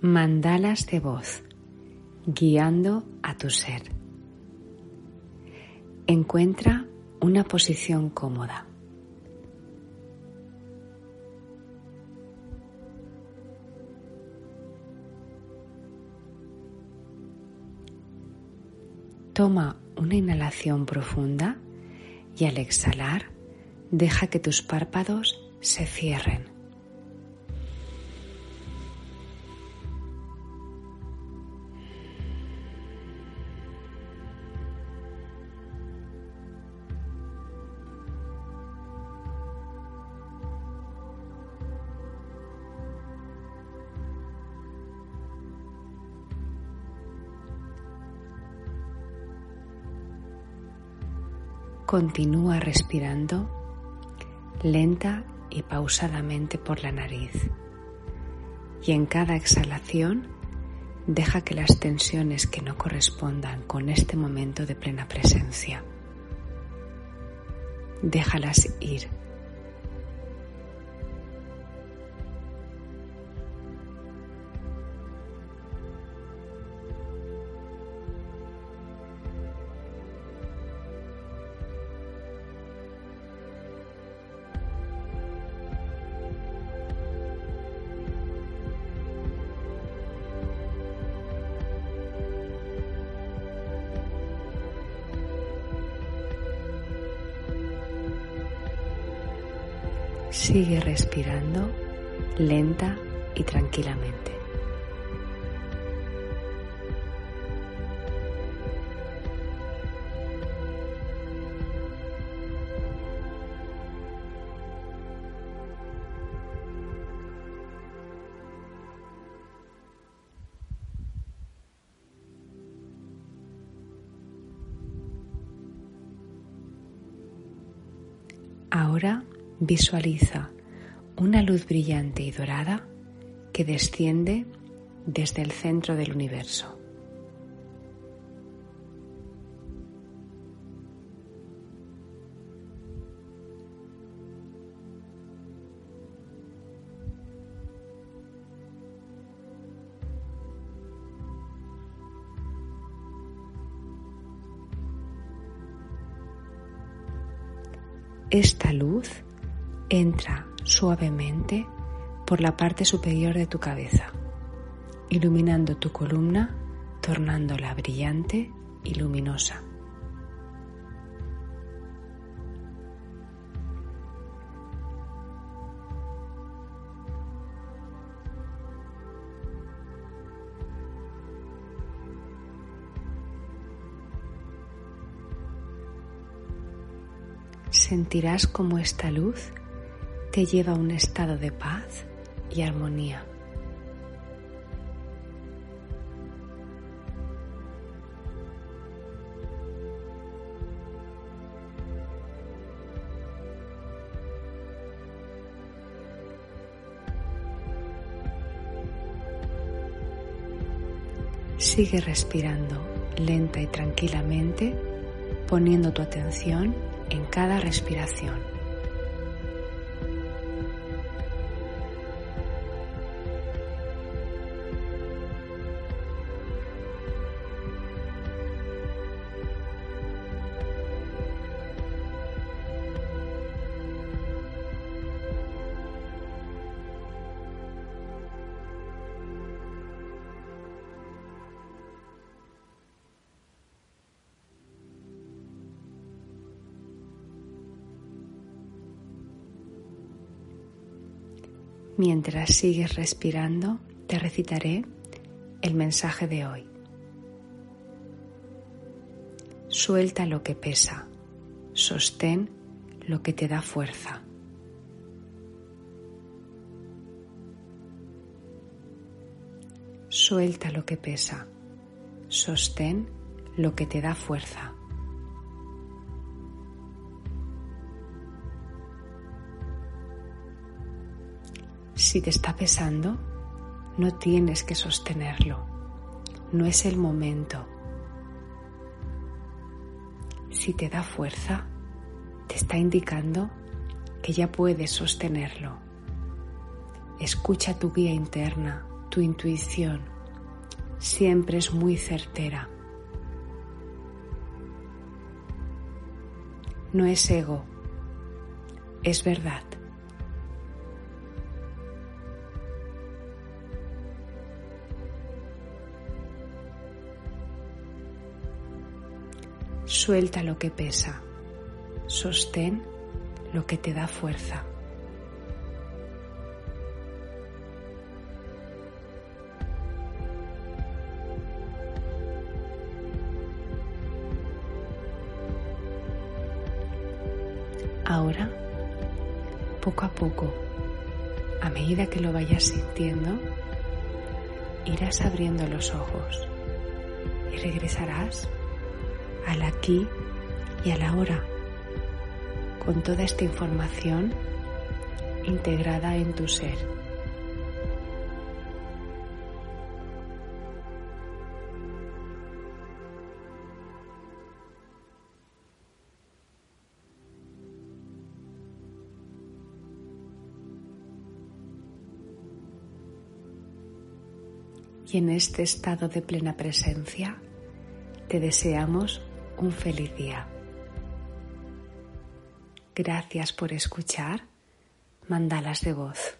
Mandalas de voz, guiando a tu ser. Encuentra una posición cómoda. Toma una inhalación profunda y al exhalar deja que tus párpados se cierren. Continúa respirando lenta y pausadamente por la nariz. Y en cada exhalación deja que las tensiones que no correspondan con este momento de plena presencia, déjalas ir Sigue respirando lenta y tranquilamente. Ahora Visualiza una luz brillante y dorada que desciende desde el centro del universo. Esta luz entra suavemente por la parte superior de tu cabeza, iluminando tu columna, tornándola brillante y luminosa. sentirás como esta luz te lleva a un estado de paz y armonía. Sigue respirando lenta y tranquilamente, poniendo tu atención en cada respiración. Mientras sigues respirando, te recitaré el mensaje de hoy. Suelta lo que pesa, sostén lo que te da fuerza. Suelta lo que pesa, sostén lo que te da fuerza. Si te está pesando, no tienes que sostenerlo. No es el momento. Si te da fuerza, te está indicando que ya puedes sostenerlo. Escucha tu guía interna, tu tu intuición siempre es muy certera. No es ego, es verdad. Suelta lo que pesa, sostén lo que te da fuerza. Ahora, poco a poco, a medida que lo vayas sintiendo, irás abriendo los ojos y regresarás al aquí y a la hora con toda esta información integrada en tu ser. y en este estado de plena presencia te deseamos un feliz día. Gracias por escuchar Mandalas de Voz.